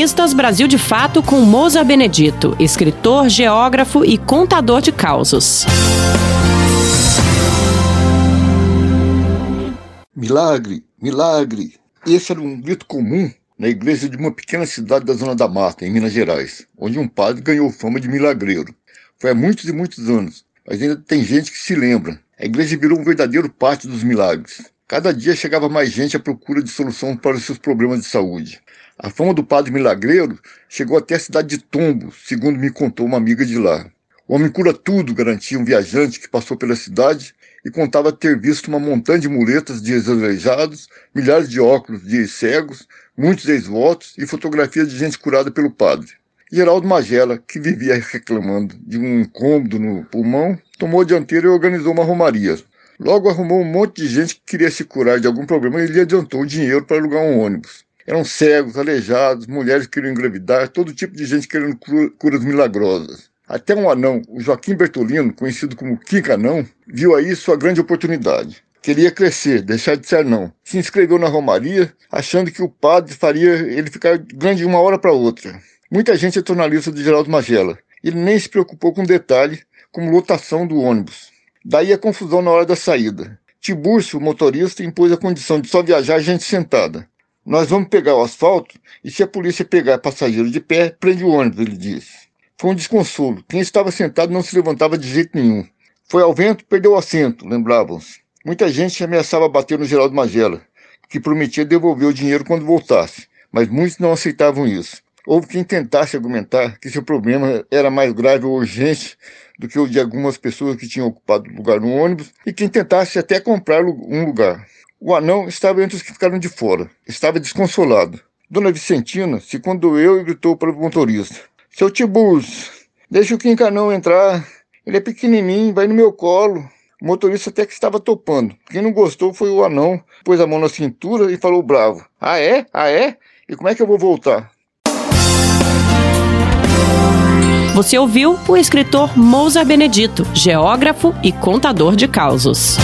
Colunistas Brasil de Fato com Moza Benedito, escritor, geógrafo e contador de causos. Milagre, milagre. Esse era um grito comum na igreja de uma pequena cidade da Zona da Mata, em Minas Gerais, onde um padre ganhou fama de milagreiro. Foi há muitos e muitos anos, mas ainda tem gente que se lembra. A igreja virou um verdadeiro pátio dos milagres. Cada dia chegava mais gente à procura de solução para os seus problemas de saúde. A fama do padre milagreiro chegou até a cidade de Tombo, segundo me contou uma amiga de lá. O homem cura tudo, garantia um viajante que passou pela cidade e contava ter visto uma montanha de muletas de ex-aleijados, milhares de óculos de cegos, muitos ex-votos e fotografias de gente curada pelo padre. Geraldo Magela, que vivia reclamando de um incômodo no pulmão, tomou a dianteira e organizou uma romaria. Logo arrumou um monte de gente que queria se curar de algum problema e lhe adiantou dinheiro para alugar um ônibus. Eram cegos, aleijados, mulheres que queriam engravidar, todo tipo de gente querendo curas milagrosas. Até um anão, o Joaquim Bertolino, conhecido como Kika Anão, viu aí sua grande oportunidade. Queria crescer, deixar de ser não. Se inscreveu na Romaria, achando que o padre faria ele ficar grande de uma hora para outra. Muita gente entrou na lista de Geraldo Magela. Ele nem se preocupou com detalhe, como lotação do ônibus. Daí a confusão na hora da saída. Tibúrcio, o motorista, impôs a condição de só viajar gente sentada. Nós vamos pegar o asfalto e se a polícia pegar passageiro de pé, prende o ônibus, ele disse. Foi um desconsolo. Quem estava sentado não se levantava de jeito nenhum. Foi ao vento, perdeu o assento, lembravam-se. Muita gente ameaçava bater no Geraldo Magela, que prometia devolver o dinheiro quando voltasse, mas muitos não aceitavam isso. Houve quem tentasse argumentar que seu problema era mais grave ou urgente do que o de algumas pessoas que tinham ocupado lugar no ônibus e quem tentasse até comprar um lugar. O anão estava entre os que ficaram de fora. Estava desconsolado. Dona Vicentina se condoeu e gritou para o motorista: Seu Tiburcio, deixa o Quincanão entrar. Ele é pequenininho, vai no meu colo. O motorista até que estava topando. Quem não gostou foi o anão, pôs a mão na cintura e falou bravo: Ah, é? Ah, é? E como é que eu vou voltar? Você ouviu o escritor Mousa Benedito, geógrafo e contador de causos.